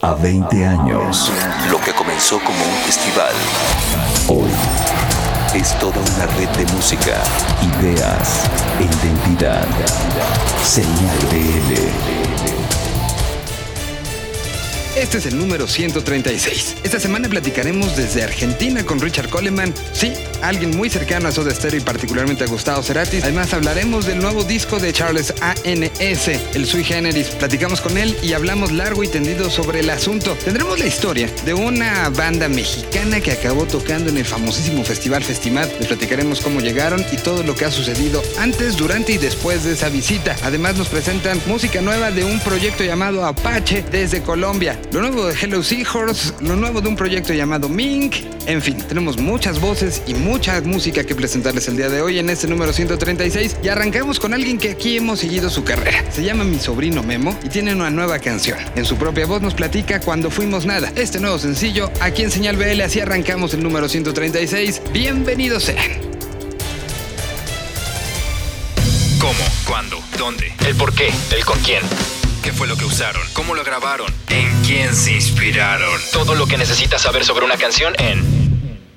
A 20 años, lo que comenzó como un festival, hoy es toda una red de música, ideas identidad. Señal BL. Este es el número 136. Esta semana platicaremos desde Argentina con Richard Coleman, sí, alguien muy cercano a Soda Stereo y particularmente a Gustavo Cerati. Además hablaremos del nuevo disco de Charles A.N.S., el Sui Generis. Platicamos con él y hablamos largo y tendido sobre el asunto. Tendremos la historia de una banda mexicana que acabó tocando en el famosísimo Festival Festimad. Les platicaremos cómo llegaron y todo lo que ha sucedido antes, durante y después de esa visita. Además nos presentan música nueva de un proyecto llamado Apache desde Colombia lo nuevo de Hello Seahorse, lo nuevo de un proyecto llamado Mink. En fin, tenemos muchas voces y mucha música que presentarles el día de hoy en este número 136 y arrancamos con alguien que aquí hemos seguido su carrera. Se llama Mi Sobrino Memo y tiene una nueva canción. En su propia voz nos platica Cuando Fuimos Nada. Este nuevo sencillo, aquí en Señal BL, así arrancamos el número 136. Bienvenidos sean. ¿Cómo? ¿Cuándo? ¿Dónde? ¿El por qué? ¿El con quién? ¿Qué fue lo que usaron? ¿Cómo lo grabaron? ¿En quién se inspiraron? Todo lo que necesitas saber sobre una canción en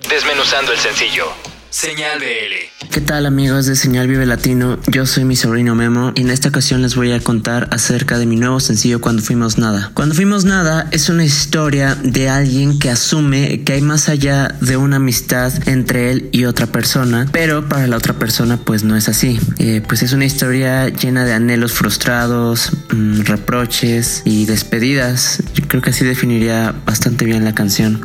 Desmenuzando el sencillo. Señal BL. ¿Qué tal amigos de Señal Vive Latino? Yo soy mi sobrino Memo y en esta ocasión les voy a contar acerca de mi nuevo sencillo Cuando Fuimos Nada. Cuando Fuimos Nada es una historia de alguien que asume que hay más allá de una amistad entre él y otra persona, pero para la otra persona pues no es así. Eh, pues es una historia llena de anhelos frustrados, mm, reproches y despedidas. Yo creo que así definiría bastante bien la canción.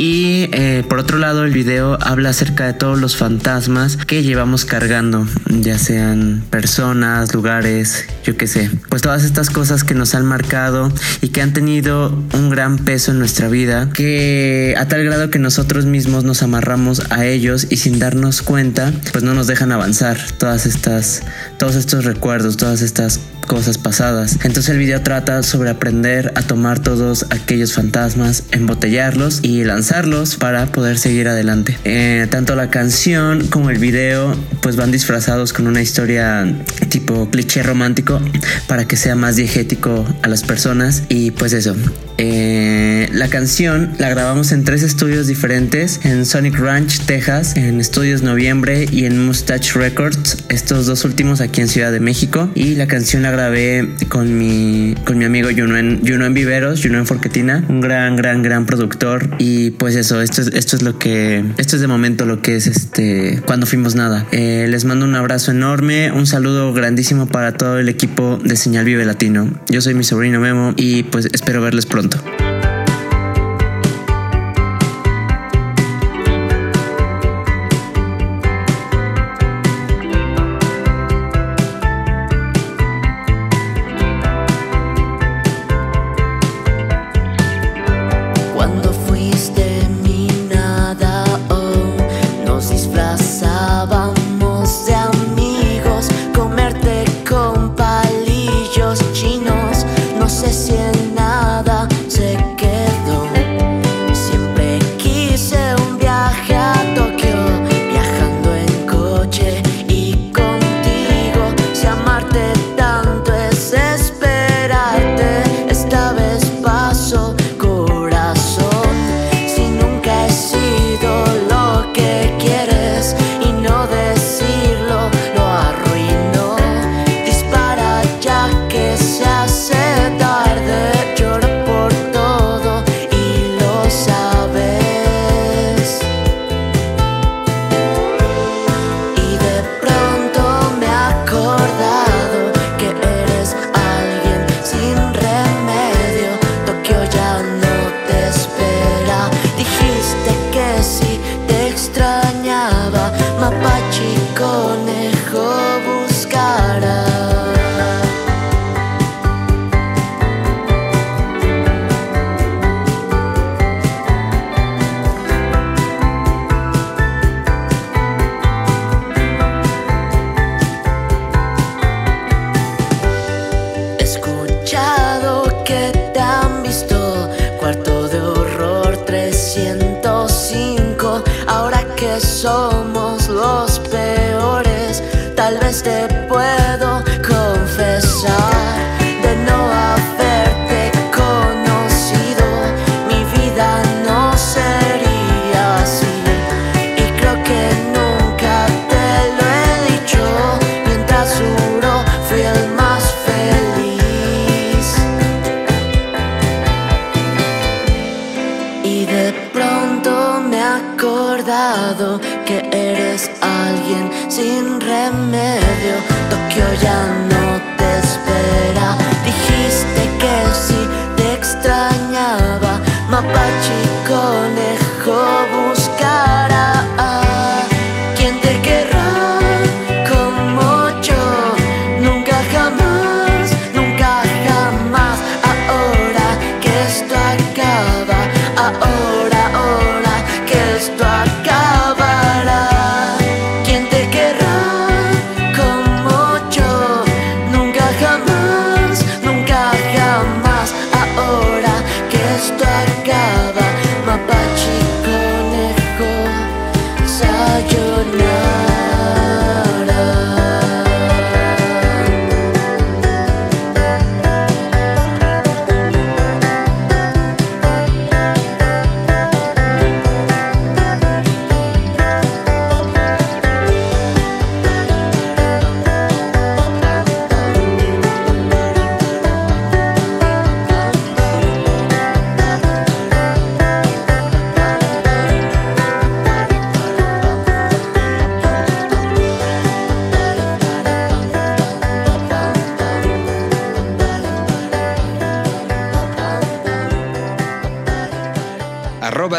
Y eh, por otro lado el video habla acerca de todos los fantasmas que llevamos cargando, ya sean personas, lugares, yo qué sé. Pues todas estas cosas que nos han marcado y que han tenido un gran peso en nuestra vida, que a tal grado que nosotros mismos nos amarramos a ellos y sin darnos cuenta, pues no nos dejan avanzar todas estas, todos estos recuerdos, todas estas cosas pasadas. Entonces el video trata sobre aprender a tomar todos aquellos fantasmas, embotellarlos y lanzarlos para poder seguir adelante. Eh, tanto la canción como el video pues van disfrazados con una historia tipo cliché romántico para que sea más diegético a las personas y pues eso. Eh, la canción la grabamos en tres estudios diferentes, en Sonic Ranch, Texas, en Estudios Noviembre y en Mustache Records, estos dos últimos aquí en Ciudad de México. Y la canción la grabé con mi, con mi amigo Juno en, Juno en Viveros, Juno en Forquetina, un gran, gran, gran productor. Y pues eso, esto es, esto es lo que, esto es de momento lo que es este, cuando fuimos nada. Eh, les mando un abrazo enorme, un saludo grandísimo para todo el equipo de Señal Vive Latino. Yo soy mi sobrino Memo y pues espero verles pronto.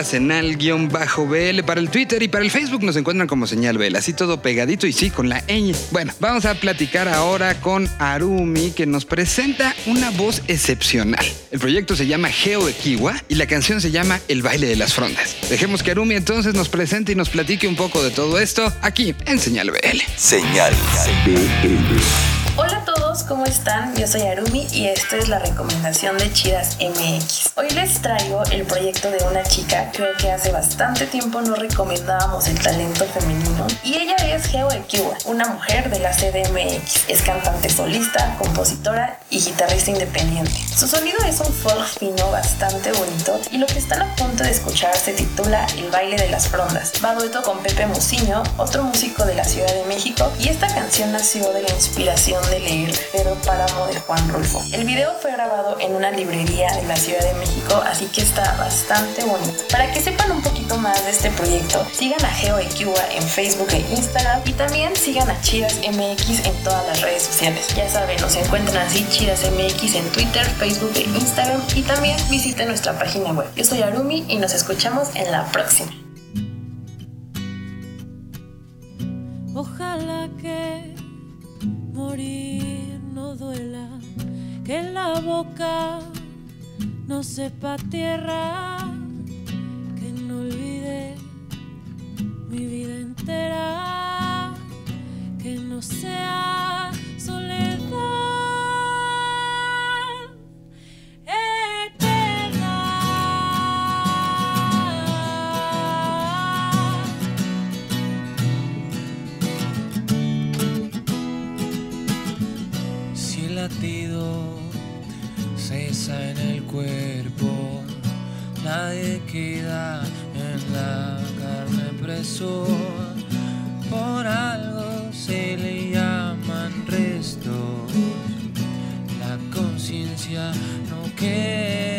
Senal-bl para el Twitter y para el Facebook nos encuentran como señal BL, así todo pegadito y sí, con la ñ. Bueno, vamos a platicar ahora con Arumi que nos presenta una voz excepcional. El proyecto se llama Geo Equiwa y la canción se llama El baile de las frondas. Dejemos que Arumi entonces nos presente y nos platique un poco de todo esto aquí en Señal BL. Señal BL. ¿Cómo están? Yo soy Arumi y esta es la recomendación de Chidas MX. Hoy les traigo el proyecto de una chica, creo que hace bastante tiempo no recomendábamos el talento femenino, y ella es Geo Ekiwa, una mujer de la CDMX. Es cantante solista, compositora y guitarrista independiente. Su sonido es un folk fino bastante bonito y lo que están a punto de escuchar se titula El baile de las frondas. Va dueto con Pepe Muciño, otro músico de la Ciudad de México, y esta canción nació de la inspiración de leer Pedro Páramo de Juan Rulfo. El video fue grabado en una librería de la Ciudad de México, así que está bastante bonito. Para que sepan un poquito más de este proyecto, sigan a Geo en Facebook e Instagram y también sigan a Chidas MX en todas las redes sociales. Ya saben, nos encuentran así Chidas MX en Twitter, Facebook e Instagram y también visiten nuestra página web. Yo soy Arumi y nos escuchamos en la próxima. No sepa tierra, que no olvide mi vida entera, que no sea soledad. Cesa en el cuerpo, nadie queda en la carne preso. Por algo se le llaman restos, la conciencia no queda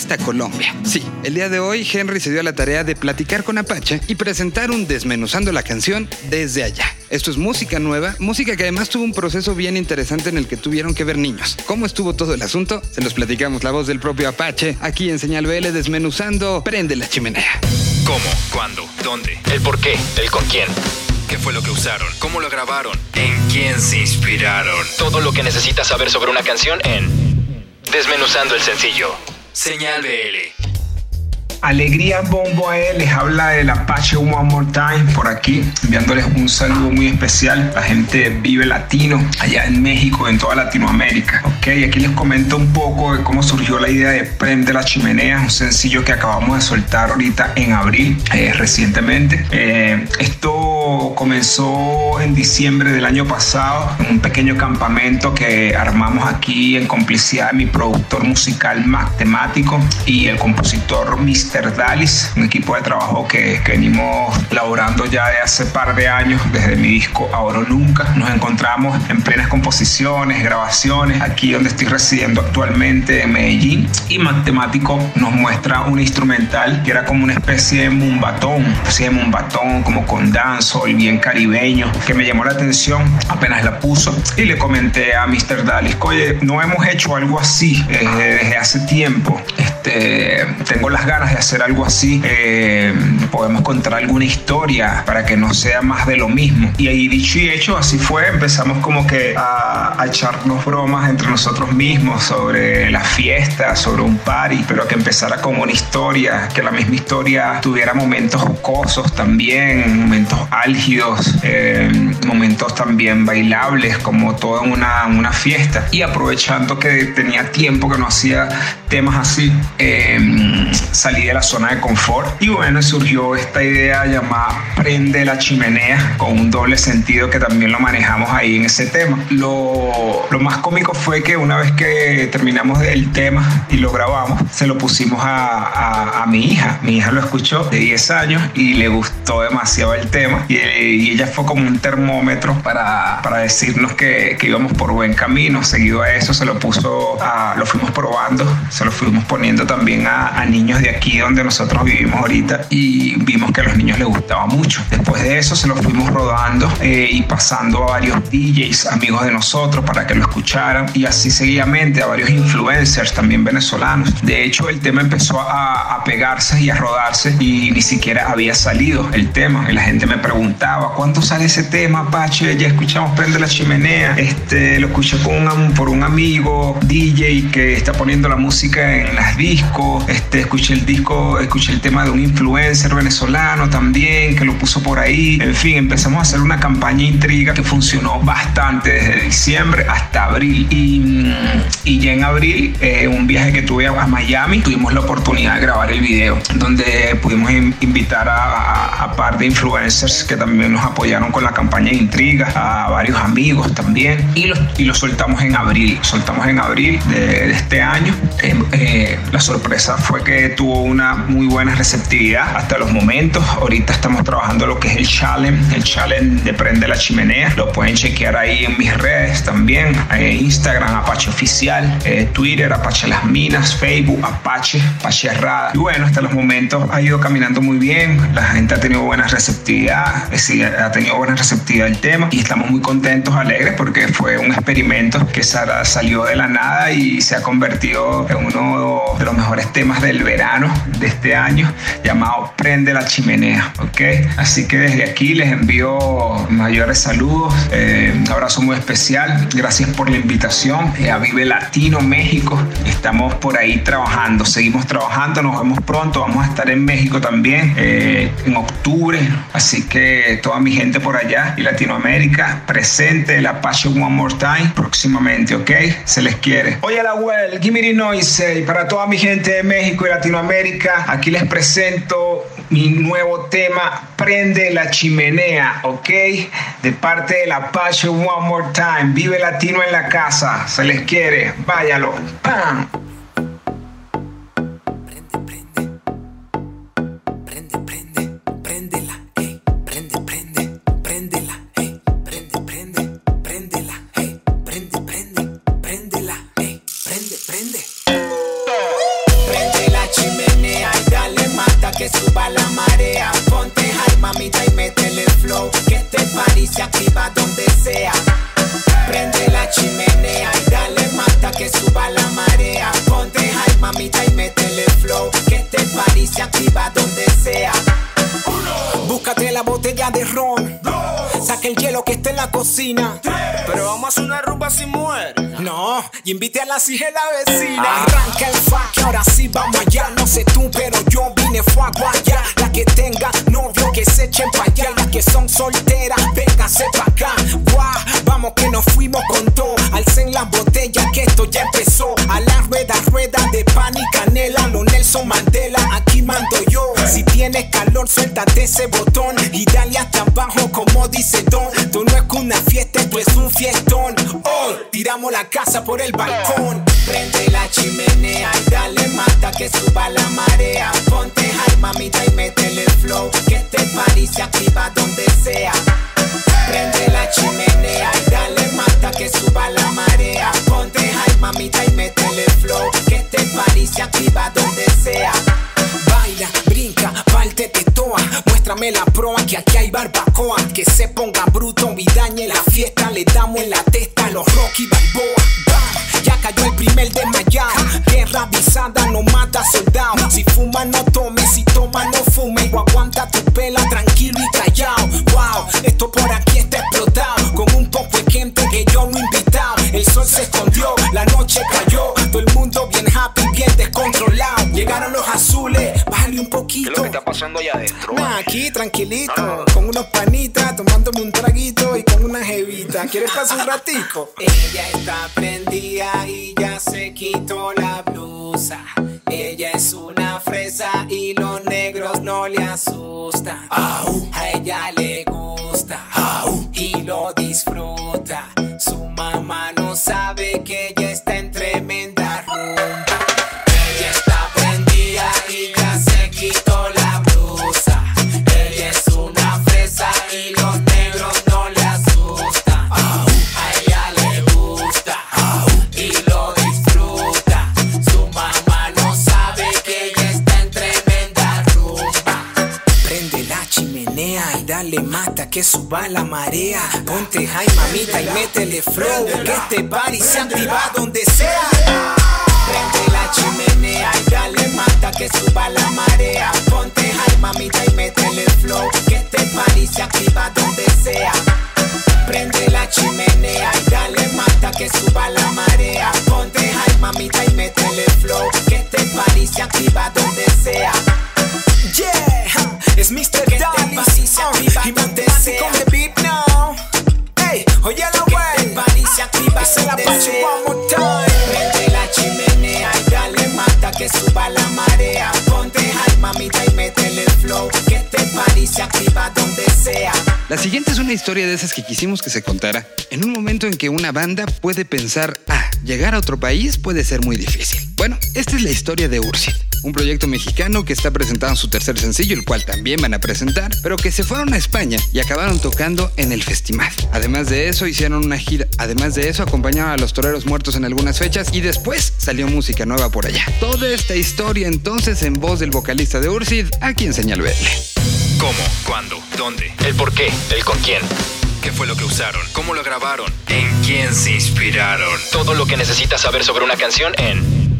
hasta Colombia. Sí, el día de hoy Henry se dio a la tarea de platicar con Apache y presentar un desmenuzando la canción desde allá. Esto es música nueva, música que además tuvo un proceso bien interesante en el que tuvieron que ver niños. ¿Cómo estuvo todo el asunto? Se los platicamos la voz del propio Apache aquí en Señal BL desmenuzando Prende la chimenea. ¿Cómo? ¿Cuándo? ¿Dónde? ¿El por qué? ¿El con quién? ¿Qué fue lo que usaron? ¿Cómo lo grabaron? ¿En quién se inspiraron? Todo lo que necesitas saber sobre una canción en Desmenuzando el sencillo. Señal BL. Alegría Bombo AE les habla del Apache One More Time por aquí, enviándoles un saludo muy especial a la gente Vive Latino allá en México, en toda Latinoamérica. Ok, aquí les comento un poco de cómo surgió la idea de Prende la Chimenea, un sencillo que acabamos de soltar ahorita en abril, eh, recientemente. Eh, esto comenzó en diciembre del año pasado, en un pequeño campamento que armamos aquí en complicidad de mi productor musical matemático y el compositor Mr. Dalis, un equipo de trabajo que, que venimos laborando ya de hace par de años, desde mi disco Ahora o Nunca. Nos encontramos en plenas composiciones, grabaciones, aquí donde estoy residiendo actualmente en Medellín. Y Matemático nos muestra un instrumental que era como una especie de mumbatón, especie de mumbatón como con dancehall, bien caribeño, que me llamó la atención apenas la puso. Y le comenté a Mr. Dalis, oye, no hemos hecho algo así eh, desde hace tiempo. Este, tengo las ganas de hacer algo así, eh, podemos contar alguna historia para que no sea más de lo mismo. Y ahí dicho y hecho, así fue, empezamos como que a, a echarnos bromas entre nosotros mismos sobre la fiesta, sobre un party, pero que empezara como una historia, que la misma historia tuviera momentos jocosos también, momentos álgidos, eh, momentos también bailables, como toda una, una fiesta. Y aprovechando que tenía tiempo que no hacía temas así, eh, salí de la zona de confort y bueno, surgió esta idea llamada Prende la chimenea con un doble sentido que también lo manejamos ahí en ese tema. Lo, lo más cómico fue que una vez que terminamos el tema y lo grabamos, se lo pusimos a, a, a mi hija. Mi hija lo escuchó de 10 años y le gustó demasiado el tema y, y ella fue como un termómetro para, para decirnos que, que, íbamos por buen camino. Seguido a eso se lo puso, a, lo fuimos probando, se lo fuimos poniendo también a, a niños de aquí donde nosotros vivimos ahorita y vimos que a los niños les gustaba mucho. Después de eso se lo fuimos rodando eh, y pasando a varios DJs, amigos de nosotros, para que lo escucharan y así seguidamente a varios influencers también venezolanos. De hecho, el tema empezó a, a pegarse y a rodarse y ni siquiera había salido el tema. Y la gente me ¿cuándo sale ese tema, Pache? Ya escuchamos Prende la Chimenea. Este, lo escuché por un amigo DJ que está poniendo la música en las discos. Este, escuché el disco, escuché el tema de un influencer venezolano también que lo puso por ahí. En fin, empezamos a hacer una campaña intriga que funcionó bastante desde diciembre hasta abril. Y, y ya en abril, eh, un viaje que tuve a Miami, tuvimos la oportunidad de grabar el video, donde pudimos invitar a, a, a par de influencers que también nos apoyaron con la campaña de intriga, a varios amigos también. Y lo, y lo soltamos en abril, soltamos en abril de, de este año. Eh, eh, la sorpresa fue que tuvo una muy buena receptividad hasta los momentos. Ahorita estamos trabajando lo que es el challenge, el challenge de Prende la Chimenea. Lo pueden chequear ahí en mis redes también, eh, Instagram, Apache Oficial, Twitter, Apache Las Minas, Facebook, Apache, Apache Errada. Y bueno, hasta los momentos ha ido caminando muy bien. La gente ha tenido buena receptividad, es decir, ha tenido buena receptividad el tema y estamos muy contentos, alegres, porque fue un experimento que salió de la nada y se ha convertido en uno de los mejores temas del verano de este año llamado Prende la Chimenea, ¿ok? Así que desde aquí les envío mayores saludos, eh, un abrazo muy especial, gracias por la invitación eh, a Vive Latino México, estamos por ahí trabajando, seguimos trabajando, nos vemos pronto, vamos a estar en México también eh, en octubre, así que que toda mi gente por allá y Latinoamérica presente la Passion One More Time próximamente, ¿ok? Se les quiere. Oye, la well, give me the noise. Y para toda mi gente de México y Latinoamérica, aquí les presento mi nuevo tema, Prende la chimenea, ¿ok? De parte de la Passion One More Time. Vive latino en la casa. Se les quiere. Váyalo. ¡Pam! Y invite a la hija de la vecina. Arranca el fuck, ahora sí vamos allá. No sé tú, pero yo vine fue a guayar. La que tenga novio que se echen pa' allá. Las que son solteras, véngase pa' acá. Guau, vamos que nos fuimos con todo. Alcen las botellas que esto ya empezó. A la rueda, rueda de pan y canela. Lo Nelson Mandela, aquí mando yo. Si tienes calor, suéltate ese botón. Y dale hasta abajo como dice Don. Tú no es que una fiesta, esto es un fiestón. Tiramos la casa por el balcón. Prende la chimenea y dale mata que suba la marea. Ponte high, mamita, y métele el flow. Que este party se activa donde sea. Prende la chimenea y dale mata que suba la marea. Ponte high, mamita, y métele el flow. Que este party se activa donde sea. Baila, brinca, parte te toa. Muéstrame la proa que aquí hay barbacoa. Que se ponga bruto la fiesta. Le damos en la testa a los Rocky Balboa. Bam, Ya cayó el primer desmayado. Guerra avisada no mata soldado. Si fuma no tome, si toma no fume. O aguanta tu pela tranquilo y callado. Wow, esto por aquí está explotado. Con un poco de gente que yo no he invitado. El sol se escondió, la noche cayó. Todo el mundo bien happy, bien descontrolado. Llegaron los azules, bájale un poquito. ¿Qué es lo que está pasando allá adentro? Nah, aquí tranquilito, con unos panitas, ¿Quieres pasar un ratico? Ella está prendida y ya se quitó la blusa. Ella es una fresa y los negros no le asustan. A ella le gusta y lo disfruta. Que suba la marea. Ponte high mamita y métele flow. Que este party se activa donde sea. Prende la chimenea y dale mata que suba la marea. Ponte high mamita y métele flow. Que este party se activa donde sea. Prende la chimenea y dale mata que suba la marea. Ponte high mamita y métele flow. Que este party se activa donde sea. Yeah, es Mr. Dallas uh, y Montesi con el beat now. Hey, oye la wey, esa es la pacha one more time. Prende la chimenea y dale mata que suba la marea. Ponte high mamita y métele el flow. Que party se activa donde sea. La siguiente es una historia de esas que quisimos que se contara en un momento en que una banda puede pensar, ah, llegar a otro país puede ser muy difícil. Bueno, esta es la historia de Ursid, un proyecto mexicano que está presentando su tercer sencillo, el cual también van a presentar, pero que se fueron a España y acabaron tocando en el festival. Además de eso, hicieron una gira, además de eso, acompañaron a los toreros muertos en algunas fechas y después salió música nueva por allá. Toda esta historia entonces en voz del vocalista de Ursid, aquí en Señal BL. ¿Cómo? ¿Cuándo? ¿Dónde? ¿El por qué? ¿El con quién? ¿Qué fue lo que usaron? ¿Cómo lo grabaron? ¿En quién se inspiraron? Todo lo que necesitas saber sobre una canción en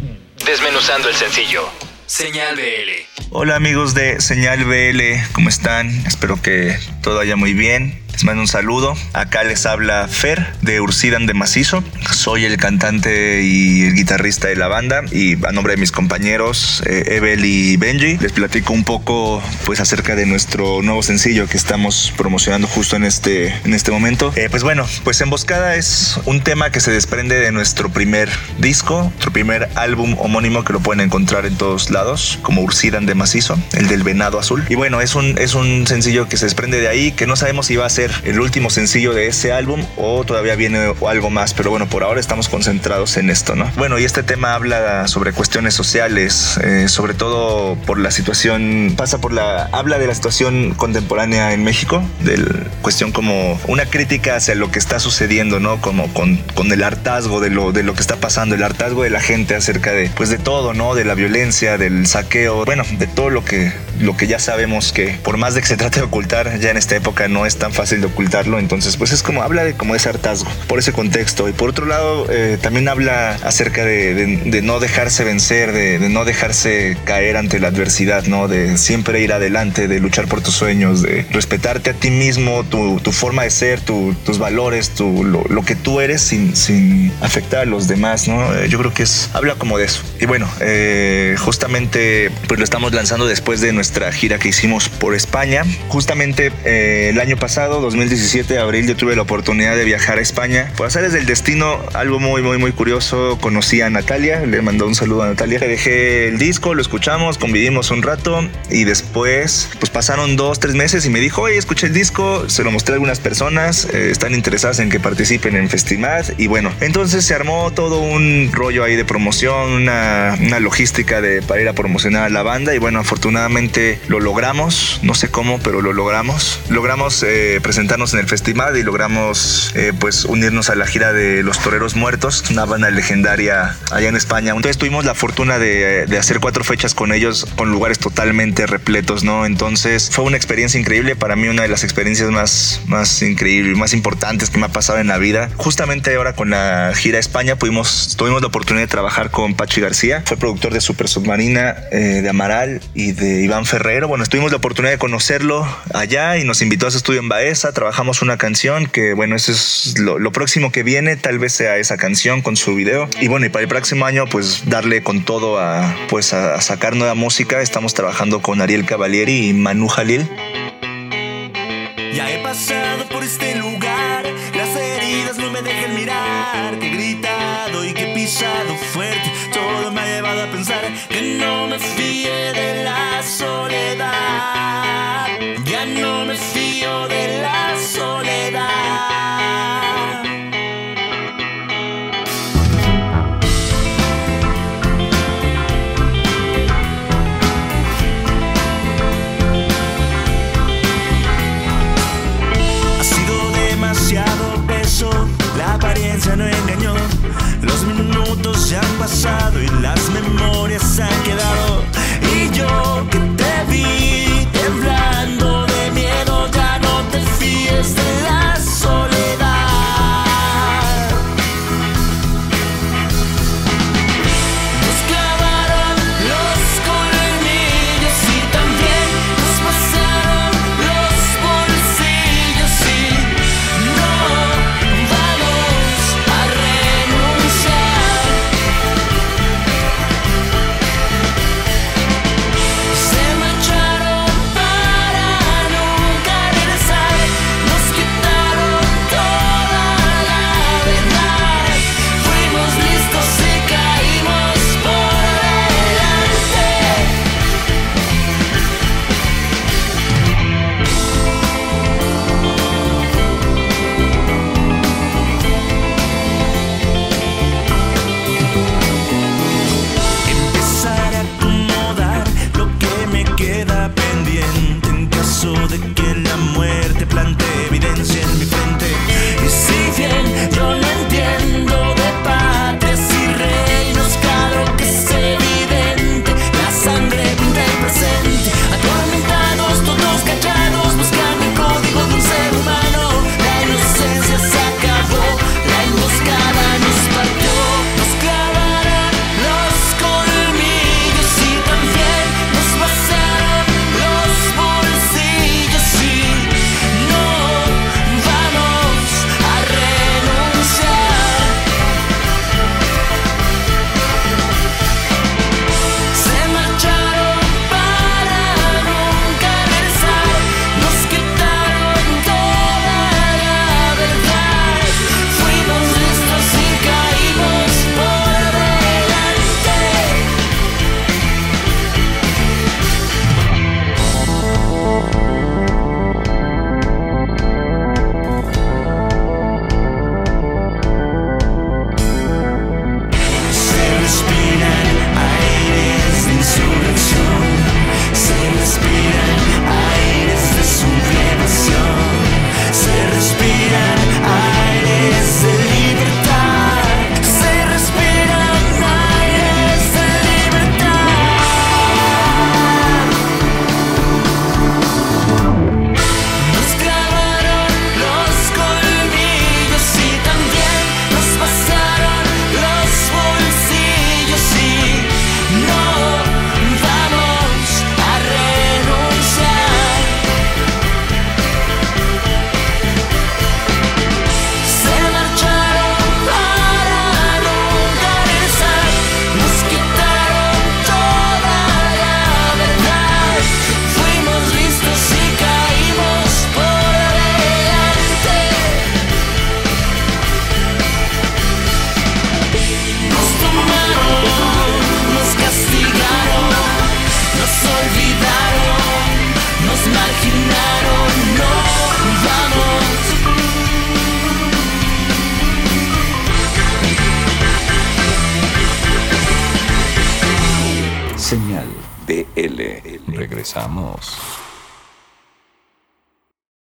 Desmenuzando el sencillo. Señal BL. Hola amigos de Señal BL, ¿cómo están? Espero que todo vaya muy bien. Les mando un saludo. Acá les habla Fer de Ursidan de Macizo. Soy el cantante y el guitarrista de la banda y a nombre de mis compañeros eh, Evel y Benji les platico un poco pues acerca de nuestro nuevo sencillo que estamos promocionando justo en este, en este momento. Eh, pues bueno, pues Emboscada es un tema que se desprende de nuestro primer disco, nuestro primer álbum homónimo que lo pueden encontrar en todos lados como Ursidan de Macizo, el del Venado Azul. Y bueno, es un, es un sencillo que se desprende de ahí que no sabemos si va a ser el último sencillo de ese álbum o todavía viene algo más, pero bueno, por ahora estamos concentrados en esto, ¿no? Bueno, y este tema habla sobre cuestiones sociales, eh, sobre todo por la situación, pasa por la, habla de la situación contemporánea en México, de cuestión como una crítica hacia lo que está sucediendo, ¿no? Como con, con el hartazgo de lo, de lo que está pasando, el hartazgo de la gente acerca de, pues de todo, ¿no? De la violencia, del saqueo, bueno, de todo lo que, lo que ya sabemos que por más de que se trate de ocultar, ya en esta época no es tan fácil de ocultarlo, entonces pues es como habla de como ese hartazgo, por ese contexto. Y por otro lado, eh, también habla acerca de, no dejarse vencer, de, no dejarse caer ante la adversidad, ¿no? De siempre ir adelante, de luchar por tus sueños, de respetarte a ti mismo, tu, tu forma de ser, tu, tus valores, tu, lo, lo, que tú eres sin, sin afectar a los demás, ¿no? Eh, yo creo que es, habla como de eso. Y bueno, eh, justamente pues lo estamos lanzando después de nuestra gira que hicimos por España. Justamente el año pasado, 2017, abril, yo tuve la oportunidad de viajar a España. Por hacer del destino, algo muy, muy, muy curioso, conocí a Natalia, le mandó un saludo a Natalia. Le dejé el disco, lo escuchamos, convivimos un rato y después, pues pasaron dos, tres meses y me dijo, oye, escuché el disco, se lo mostré a algunas personas, eh, están interesadas en que participen en Festival y bueno, entonces se armó todo un rollo ahí de promoción, una, una logística de, para ir a promocionar a la banda y bueno, afortunadamente lo logramos, no sé cómo, pero lo logramos. Logramos eh, presentarnos en el festival y logramos eh, pues unirnos a la gira de Los Toreros Muertos, una banda legendaria allá en España. Entonces tuvimos la fortuna de, hacer cuatro fechas con ellos con lugares totalmente repletos, ¿no? Entonces fue una experiencia increíble, para mí una de las experiencias más, más increíbles, más importantes que me ha pasado en la vida. Justamente ahora con la gira España pudimos, tuvimos la oportunidad de trabajar con Pachi García, fue productor de Super Submarina, eh, de Amaral y de Iván Ferrero. Bueno, tuvimos la oportunidad de conocerlo allá y nos invitó a su estudio en Baeza, trabajamos una canción que, bueno, eso es lo, lo, próximo que viene, tal vez sea esa canción con su video. Y bueno, y para el próximo año, pues darle con todo a, pues, a sacar nueva música. Estamos trabajando con Ariel Cavalieri y Manu Jalil. Ya he pasado por este lugar, las heridas no me dejan mirar, que he gritado y que he pisado fuerte, todo me ha llevado a pensar que no me fíe de la soledad, ya no me de la soledad. La apariencia no engañó. Los minutos ya han pasado y las memorias han